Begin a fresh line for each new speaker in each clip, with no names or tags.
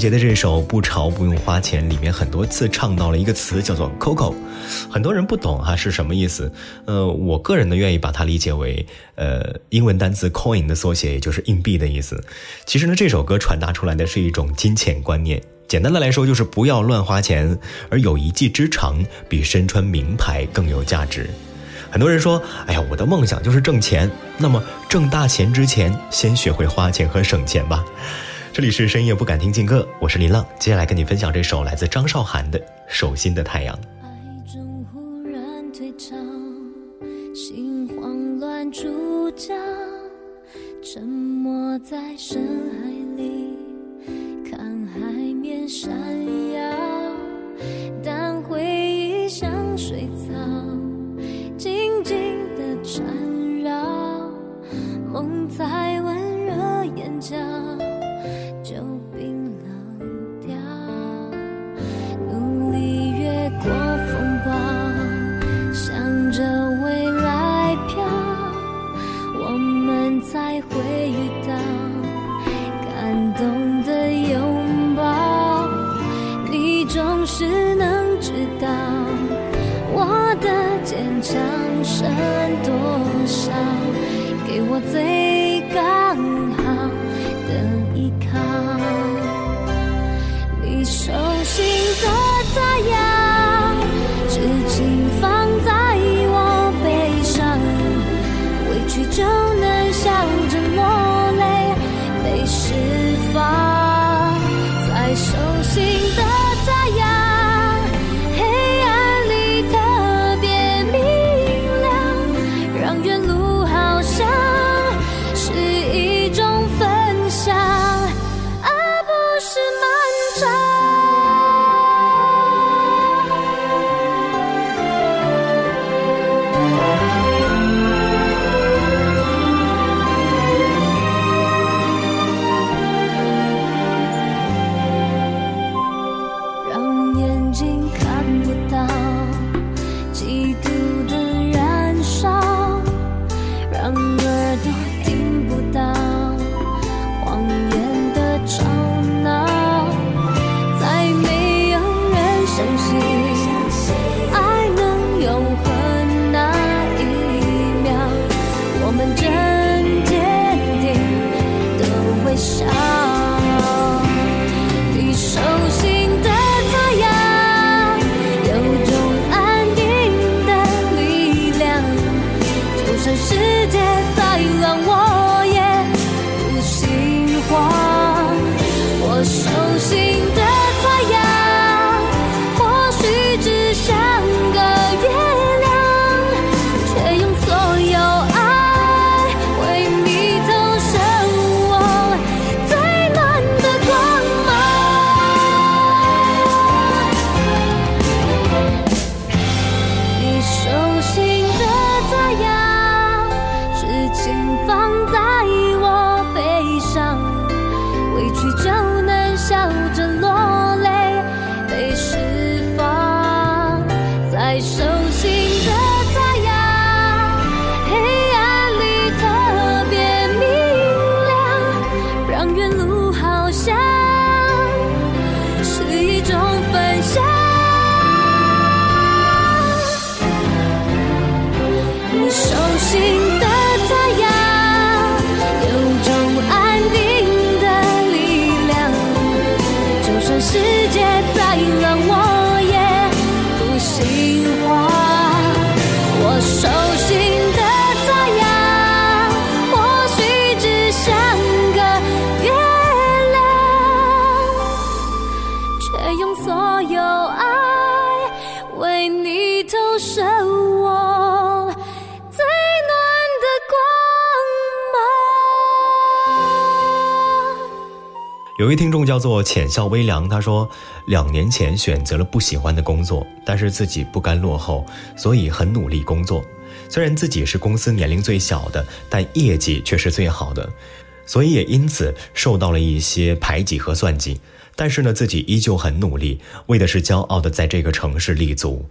杰的这首《不潮不用花钱》里面很多次唱到了一个词叫做 “coco”，很多人不懂哈、是什么意思。呃，我个人呢愿意把它理解为呃英文单词 “coin” 的缩写，也就是硬币的意思。其实呢，这首歌传达出来的是一种金钱观念。简单的来说，就是不要乱花钱，而有一技之长比身穿名牌更有价值。很多人说：“哎呀，我的梦想就是挣钱。”那么挣大钱之前，先学会花钱和省钱吧。这里是深夜不敢听劲歌，我是林浪，接下来跟你分享这首来自张韶涵的《手心的太阳》。
爱中忽然退潮，心慌乱出窍，沉没在深海里，看海面闪耀，但回忆像水草，静静的缠绕，梦才温热眼角，会遇到感动的拥抱。你总是能知道我的坚强剩多少，给我最
众叫做浅笑微凉，他说，两年前选择了不喜欢的工作，但是自己不甘落后，所以很努力工作。虽然自己是公司年龄最小的，但业绩却是最好的，所以也因此受到了一些排挤和算计。但是呢，自己依旧很努力，为的是骄傲的在这个城市立足。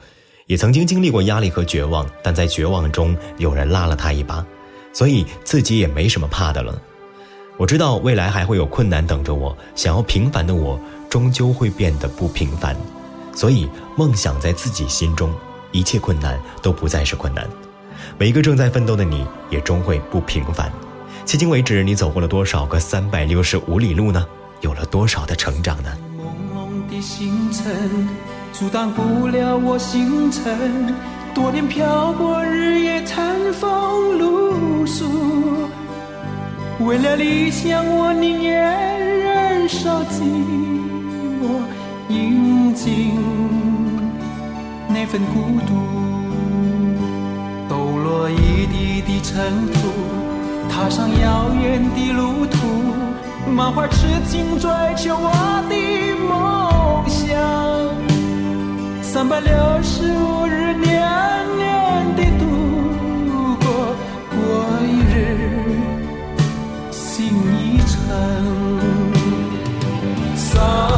也曾经经历过压力和绝望，但在绝望中有人拉了他一把，所以自己也没什么怕的了。我知道未来还会有困难等着我，想要平凡的我终究会变得不平凡，所以梦想在自己心中，一切困难都不再是困难。每一个正在奋斗的你，也终会不平凡。迄今为止，你走过了多少个三百六十五里路呢？有了多少的成长呢？
的星辰阻挡不了我星辰，多年漂泊，日夜餐风露宿。为了理想，我宁愿忍受寂寞，饮尽那份孤独。抖落一地的尘土，踏上遥远的路途，满怀痴情追求我的梦想。三百六十五日，年年的三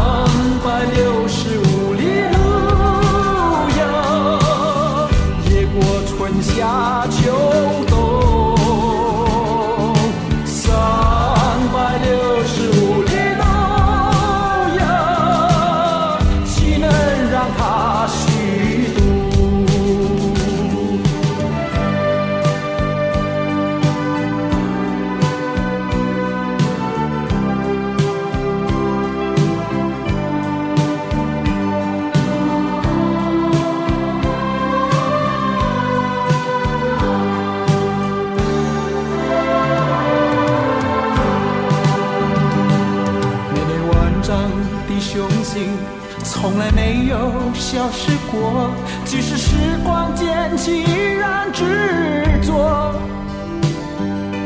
消失过。即使时光渐去，依然执着。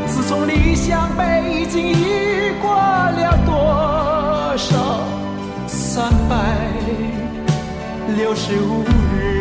自从理想北京，已过了多少三百六十五日？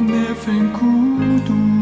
那份孤独。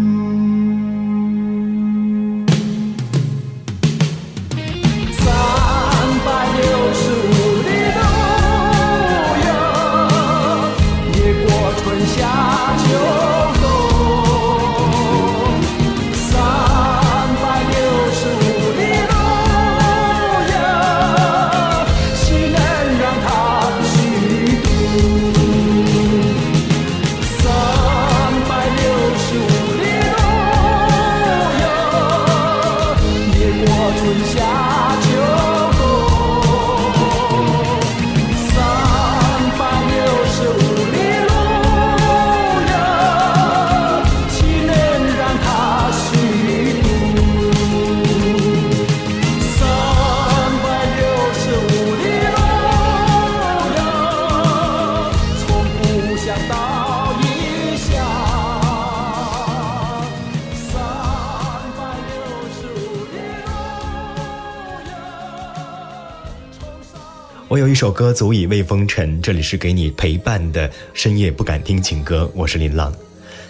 一
首歌足以慰风尘，这里是给你陪伴的深夜不敢听情歌，我是林浪。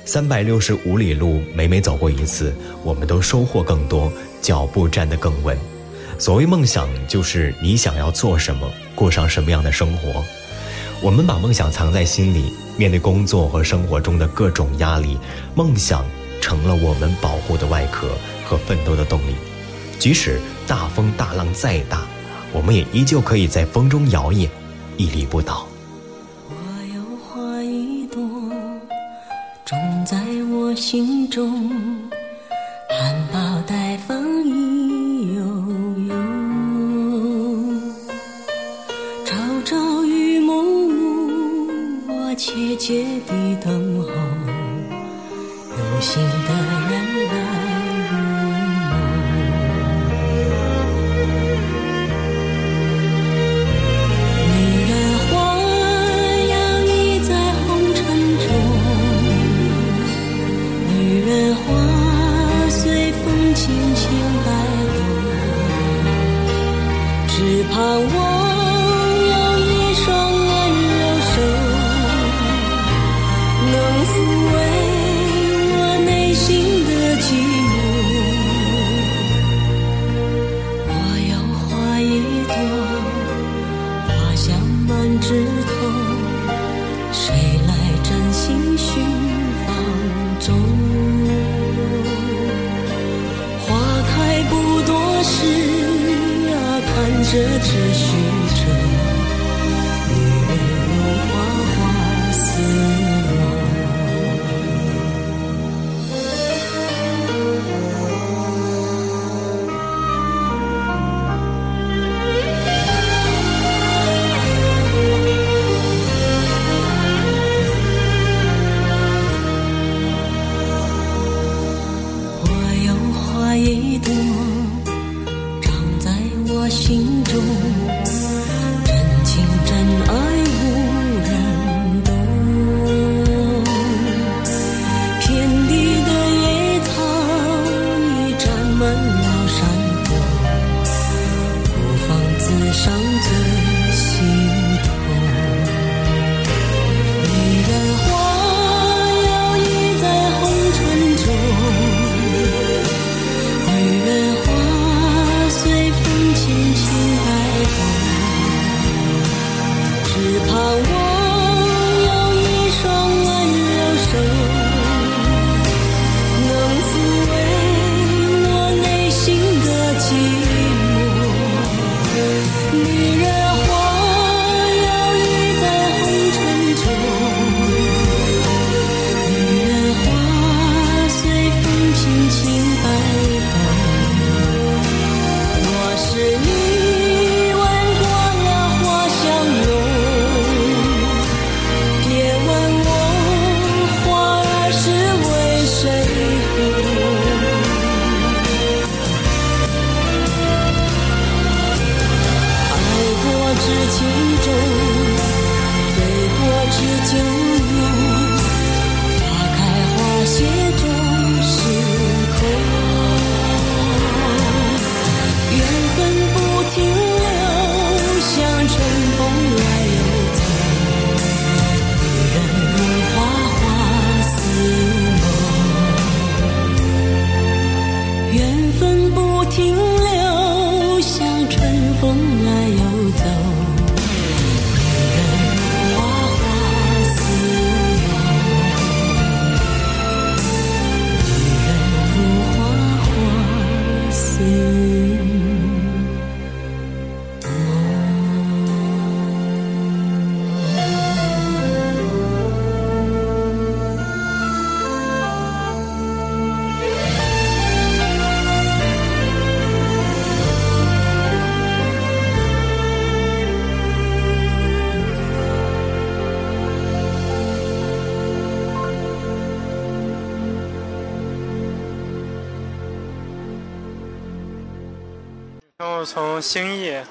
三百六十五里路，每每走过一次，我们都收获更多，脚步站得更稳。所谓梦想，就是你想要做什么，过上什么样的生活。我们把梦想藏在心里，面对工作和生活中的各种压力，梦想成了我们保护的外壳和奋斗的动力。即使大风大浪再大。我们也依旧可以在风中摇曳，屹立不倒。
我有花一朵，种在我心中，含苞待放意悠悠。朝朝与暮暮，我切切地等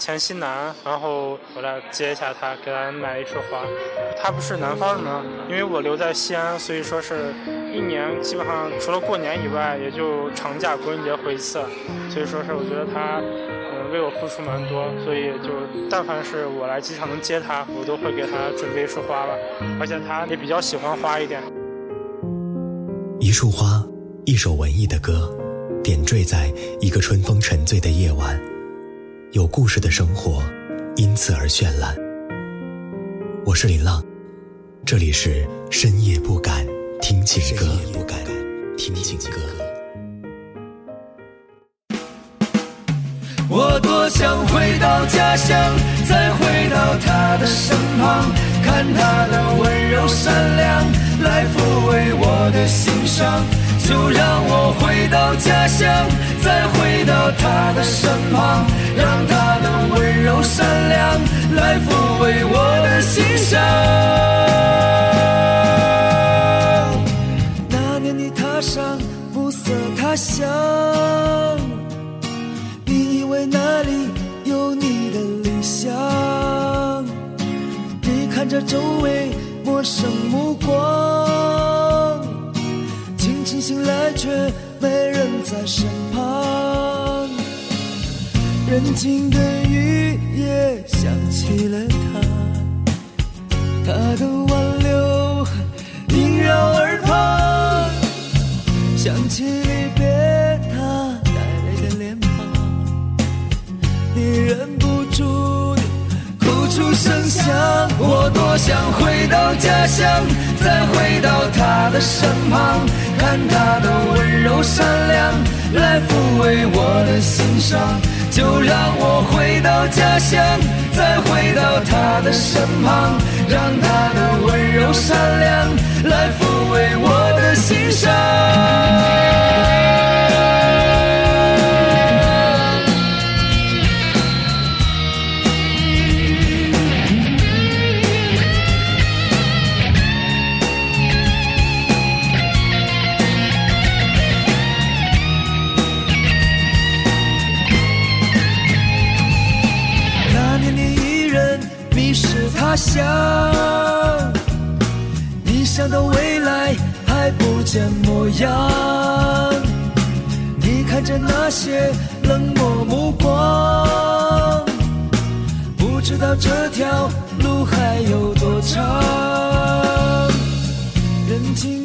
黔西南，然后我来接一下他，给他买一束花。他不是南方人吗，因为我留在西安，所以说是一年基本上除了过年以外，也就长假、国庆节回一次。所以说是我觉得他，嗯，为我付出蛮多，所以就但凡是我来机场能接他，我都会给他准备一束花吧。而且他也比较喜欢花一点。
一束花，一首文艺的歌，点缀在一个春风沉醉的夜晚，有故事的生活，因此而绚烂。我是林浪，这里是深夜不敢听情歌，深夜不敢听情歌。
我多想回到家乡，再回到他的身旁，看他的温柔善良，来抚慰我的心伤。就让我回到家乡，再回到他的身旁，来抚慰我的心伤。那年你踏上暮色他乡。你以为那里有你的理想？你看着周围陌生目光，清晨醒来却没人在身旁。人静的起离别他带来的脸庞。你忍不住的哭出声响。我多想回到家乡，再回到他的身旁，看他的温柔善良来抚慰我的心伤。就让我回到家乡，再回到他的身旁，让他的温柔善良来抚慰我的心伤。那年你一人迷失他乡，你想到未来还不见模样，你看着那些冷漠目光，不知道这条路还有多长。人静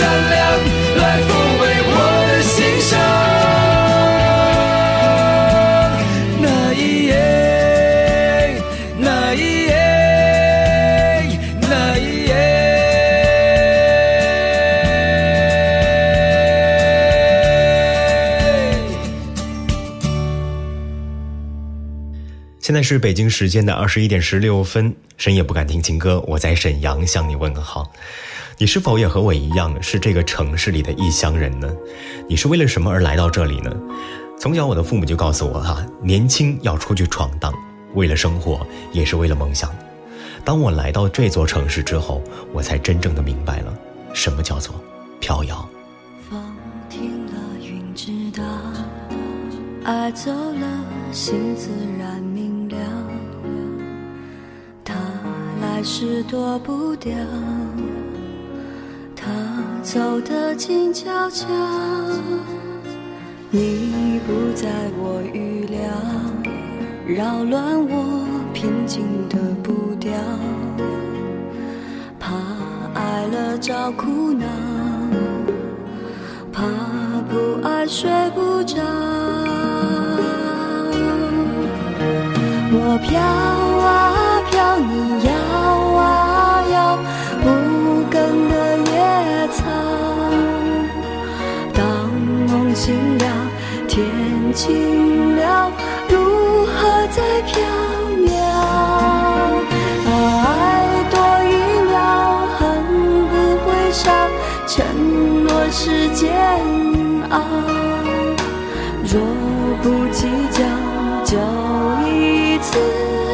善良来抚慰我的心伤。那一夜，那一夜，那一夜。
现在是北京时间的二十一点十六分，深夜不敢听情歌，我在沈阳向你问个好。你是否也和我一样是这个城市里的异乡人呢？你是为了什么而来到这里呢？从小我的父母就告诉我哈、年轻要出去闯荡，为了生活，也是为了梦想。当我来到这座城市之后，我才真正的明白了什么叫做飘摇。
风停了，云知道，爱走了，心自然明了。他来时躲不掉，走得静悄悄你不在我预料扰乱我平静的步调。怕爱了找苦恼怕不爱睡不着。我飘啊飘你摇尽了，如何再飘渺？啊，爱多一秒，恨不会少，承诺是煎熬。若不计较，就一次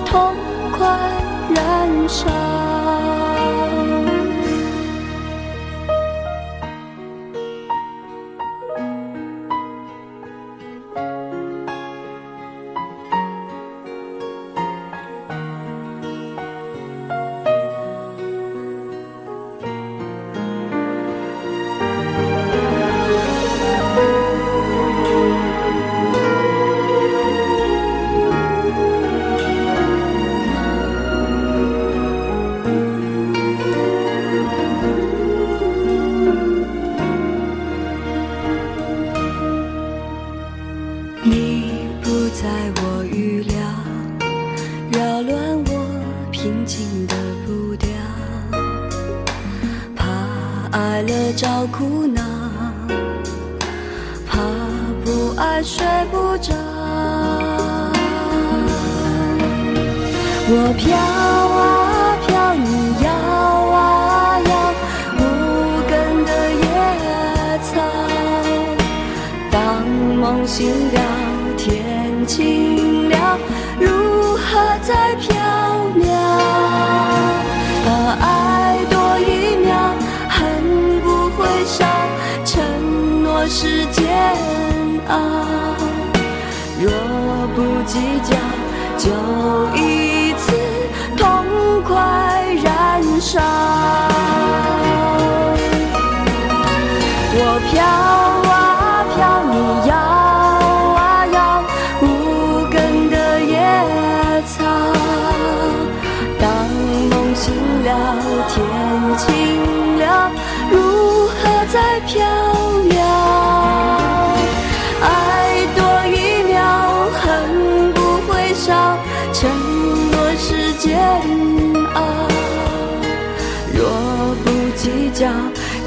痛快燃烧。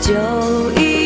就一。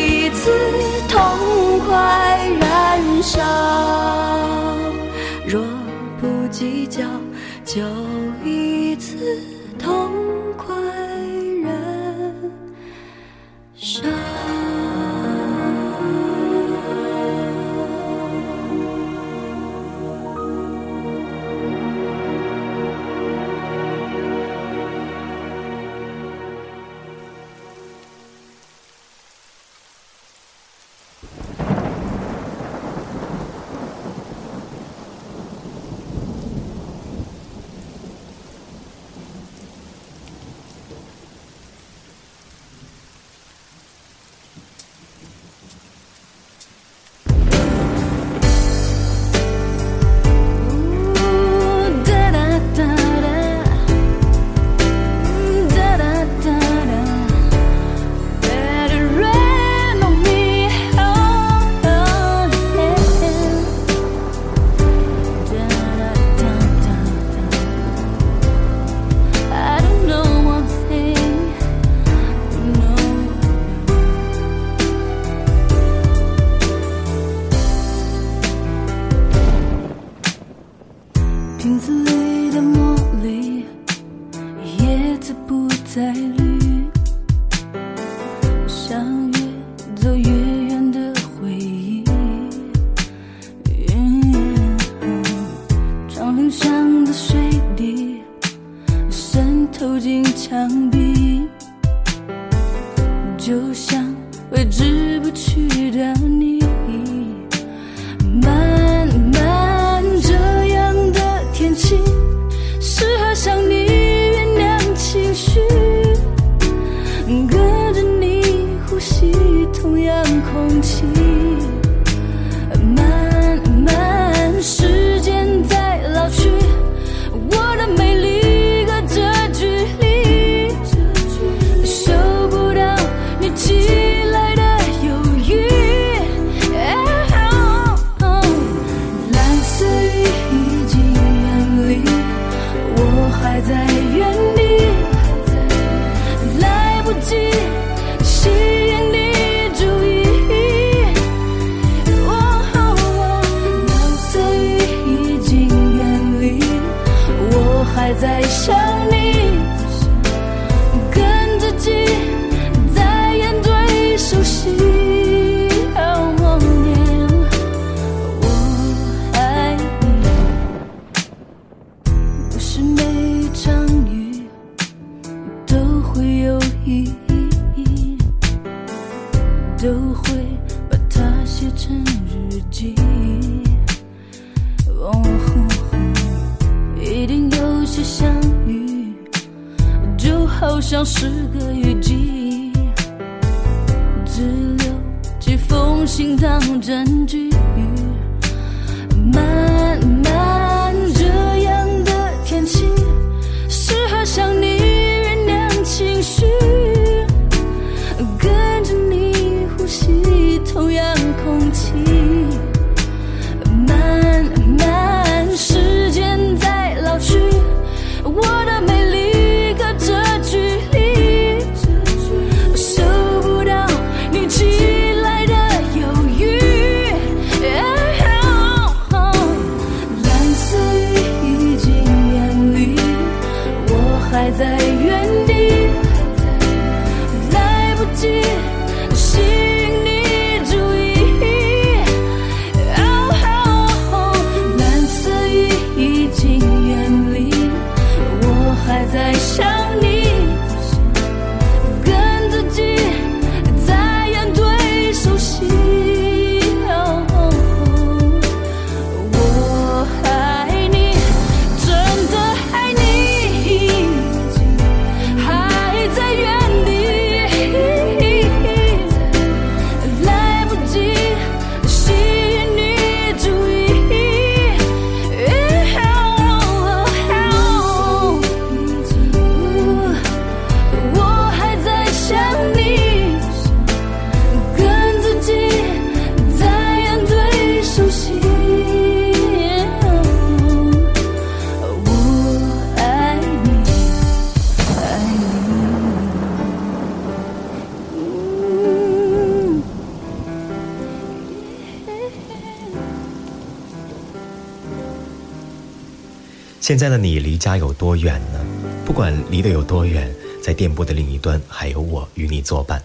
现在的你离家有多远呢？不管离得有多远，在电波的另一端还有我与你作伴。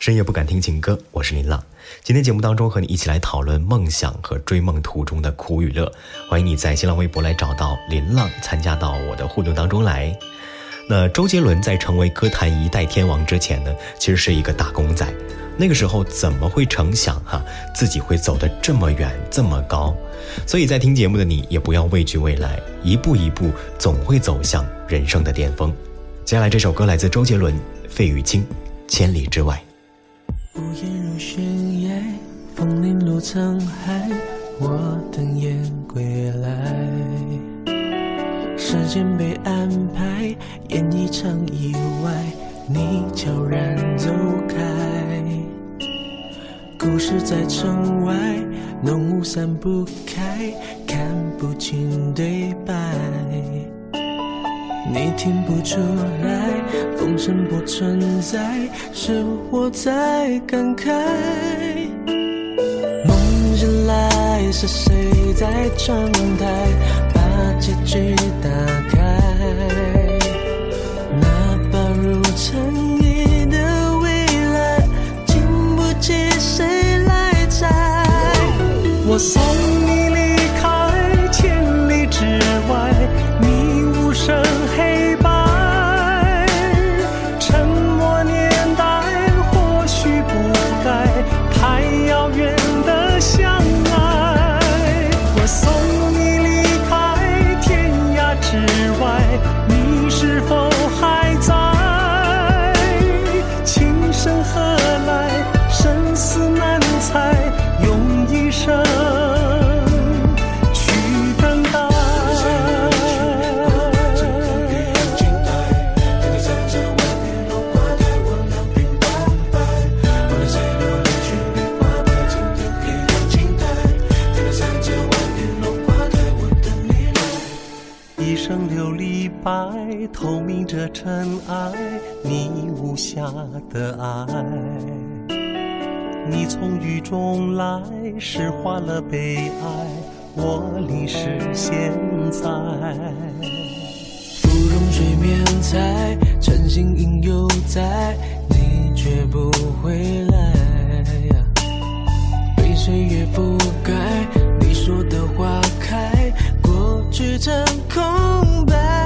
深夜不敢听情歌，我是林浪。今天节目当中和你一起来讨论梦想和追梦途中的苦与乐。欢迎你在新浪微博来找到林浪，参加到我的互动当中来。那周杰伦在成为歌坛一代天王之前呢，其实是一个打工仔。那个时候怎么会成想哈、自己会走得这么远这么高？所以在听节目的你也不要畏惧未来，一步一步总会走向人生的巅峰。接下来这首歌来自周杰伦、费玉清，《千里之外》。
屋檐如悬崖，风铃落沧海，我等雁归来。时间被安排，演一场意外，你悄然走开。故事在城外，浓雾散不开，看不清对白。你听不出来，风声不存在，是我在感慨。梦醒来，是谁在窗台把结局打开？我送白，透明着尘埃，你无瑕的爱。你从雨中来，诗化了悲哀，我淋湿现在。芙蓉水面采，晨星应犹在，你却不回来。被岁月覆盖，你说的花开，过去成空白。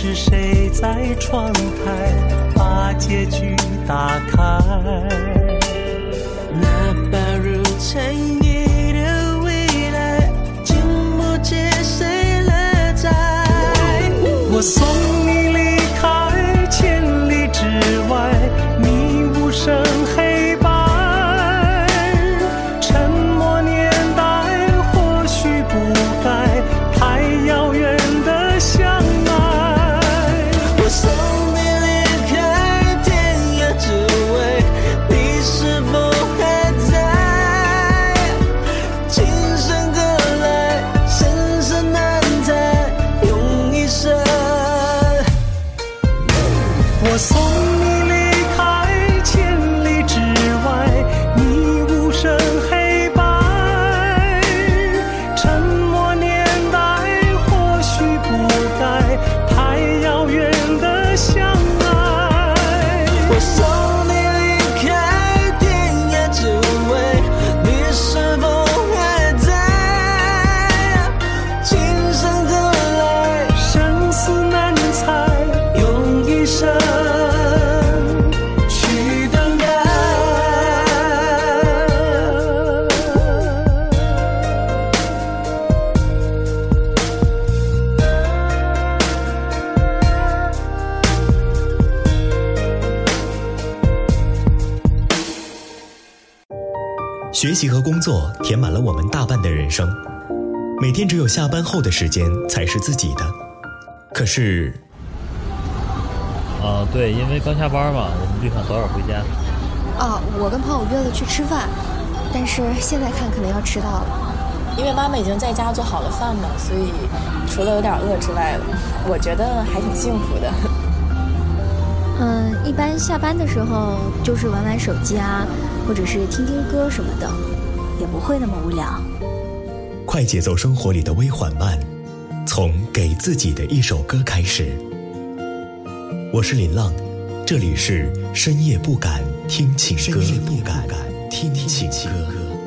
是谁在窗台把
结局打开。哪怕如尘埃的未来，经不起谁来摘。我送天
只有下班后的时间才是自己的。可是，
啊，对，因为刚下班嘛，我们就想早点回家。
啊，我跟朋友约了去吃饭，但是现在看可能要迟到了。
因为妈妈已经在家做好了饭嘛，所以除了有点饿之外，我觉得还挺幸福的。
嗯，一般下班的时候就是玩玩手机啊，或者是听听歌什么的，也不会那么无聊。
快节奏生活里的微缓慢，从给自己的一首歌开始。我是林浪，这里是深夜不敢听情歌，深夜不敢听情歌。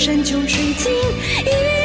山穷水尽，一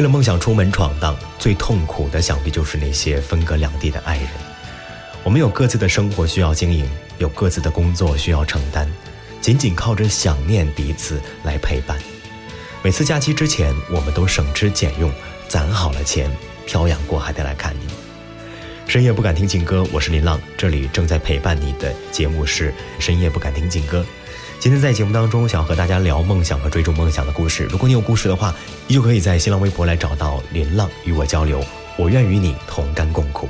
为了梦想出门闯荡，最痛苦的想必就是那些分隔两地的爱人。我们有各自的生活需要经营，有各自的工作需要承担，仅仅靠着想念彼此来陪伴。每次假期之前，我们都省吃俭用，攒好了钱，漂洋过海的来看你。深夜不敢听情歌，我是林浪，这里正在陪伴你的节目是深夜不敢听情歌。今天在节目当中，想和大家聊梦想和追逐梦想的故事。如果你有故事的话，依旧可以在新浪微博来找到林浪与我交流，我愿与你同甘共苦。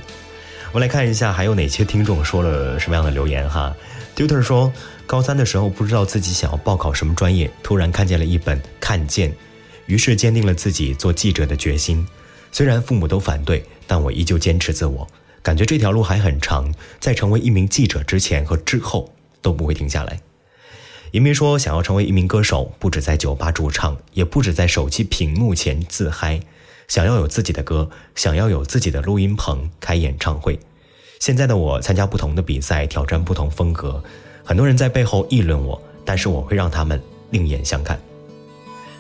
我们来看一下还有哪些听众说了什么样的留言哈。Tutor 说，高三的时候不知道自己想要报考什么专业，突然看见了一本《看见》，于是坚定了自己做记者的决心。虽然父母都反对，但我依旧坚持自我，感觉这条路还很长，在成为一名记者之前和之后都不会停下来。银明说，想要成为一名歌手，不止在酒吧驻唱，也不止在手机屏幕前自嗨，想要有自己的歌，想要有自己的录音棚，开演唱会。现在的我参加不同的比赛，挑战不同风格，很多人在背后议论我，但是我会让他们另眼相看。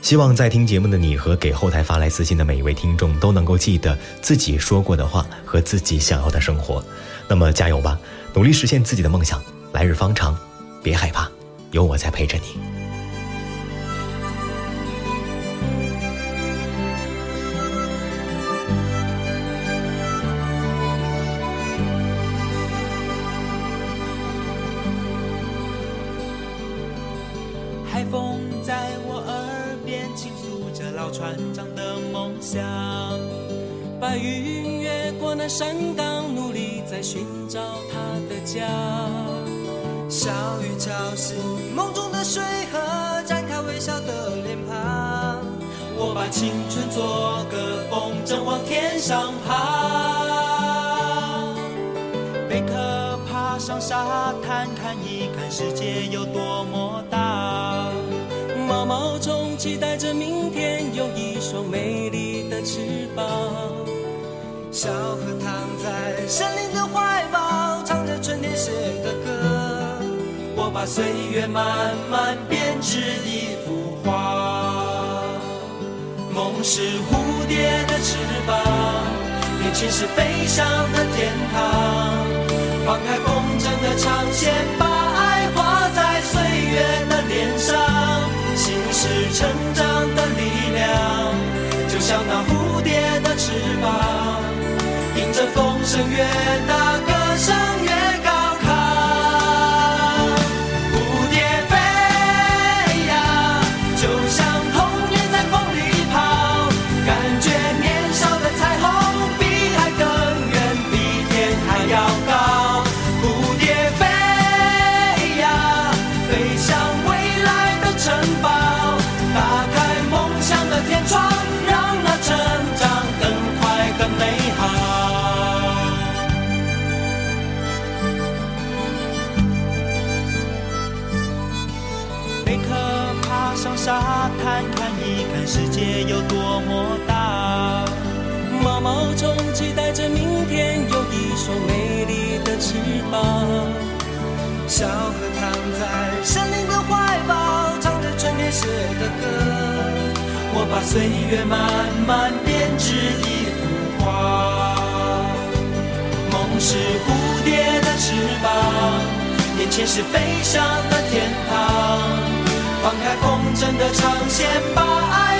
希望在听节目的你和给后台发来私信的每一位听众都能够记得自己说过的话和自己想要的生活。那么加油吧，努力实现自己的梦想，来日方长，别害怕，有我在陪着你。
青春做个风筝往天上爬，贝壳爬上沙滩看一看世界有多么大。毛毛虫期待着明天有一双美丽的翅膀。
小河躺在森林的怀抱，唱着春天写的歌。
我把岁月慢慢编织一幅画。梦是蝴蝶的翅膀，年轻是飞翔的天堂。放开风筝的长线，把爱画在岁月的脸上。心是成长的力量，就像那蝴蝶的翅膀，迎着风声越大，歌声越
多大。毛毛虫期待着明天有一双美丽的翅膀。小河躺在森林的怀抱，唱着春天写的歌。我把岁月慢慢编织一幅画。梦是蝴蝶的翅膀，眼前是飞翔的天堂。放开风筝的长线，把爱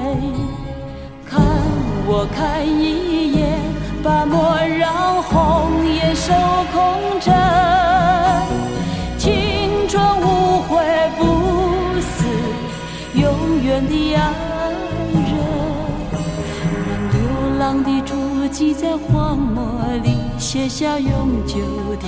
我看一眼，把莫让红颜守空枕。青春无悔不死，永远的爱人。让流浪的足迹在荒漠里写下永久的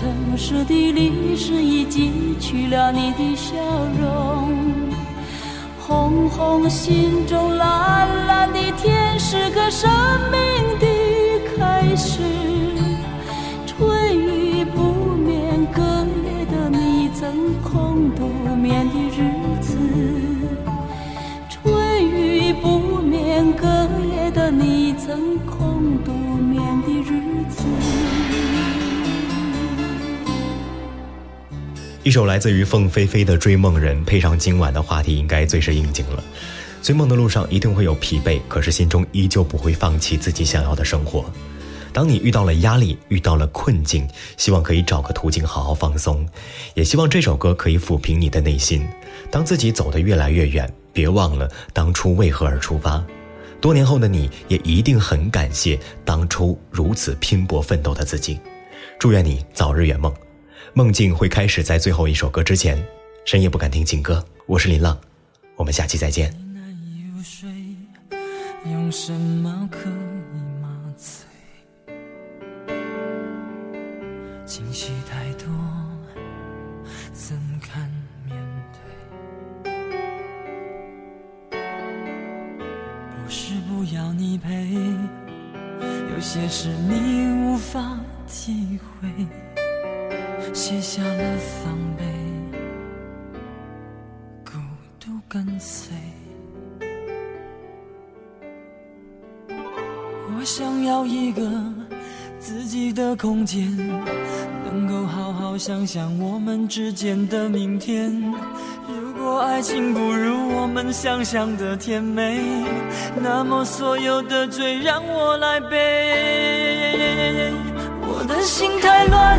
城市的历史已记取了你的笑容。红红心中，蓝蓝的天，是个生命的开始。春雨不眠，隔夜的你曾空独眠的日子。春雨不眠，隔夜的你曾空独眠的日
一首来自于凤飞飞的《追梦人》，配上今晚的话题，应该最是应景了。追梦的路上一定会有疲惫，可是心中依旧不会放弃自己想要的生活。当你遇到了压力，遇到了困境，希望可以找个途径好好放松，也希望这首歌可以抚平你的内心。当自己走得越来越远，别忘了当初为何而出发。多年后的你也一定很感谢当初如此拼搏奋斗的自己。祝愿你早日圆梦。梦境会开始在最后一首歌之前。深夜不敢听情歌，我是林浪，我们下期再见。
有些事你无法体会，卸下了防备，孤独跟随。我想要一个自己的空间，能够好好想想我们之间的明天。如果爱情不如我们想象的甜美，那么所有的罪让我来背。我的心太乱，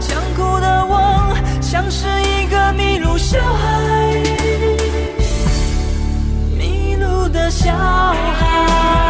想哭的我，像是一个迷路小孩，迷路的小孩。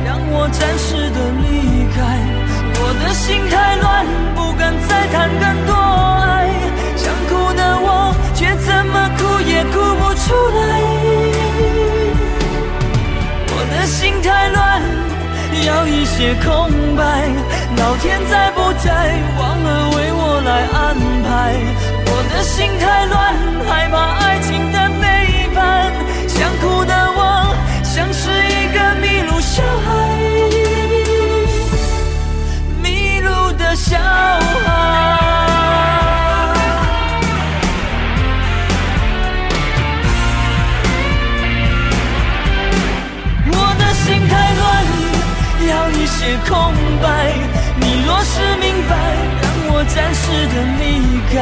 要一些空白。老天在不在，忘了为我来安排。我的心太乱，害怕爱情的背叛。想哭的我，像是一个迷路小孩，迷路的小孩。白，让我暂时的离开，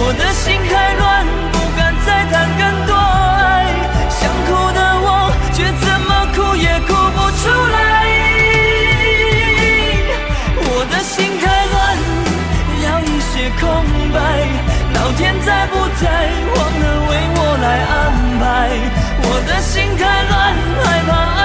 我的心太乱，不敢再谈更多爱，想哭的我却怎么哭也哭不出来，我的心太乱，要一些空白，老天在不在，忘了为我来安排，我的心太乱，害怕爱。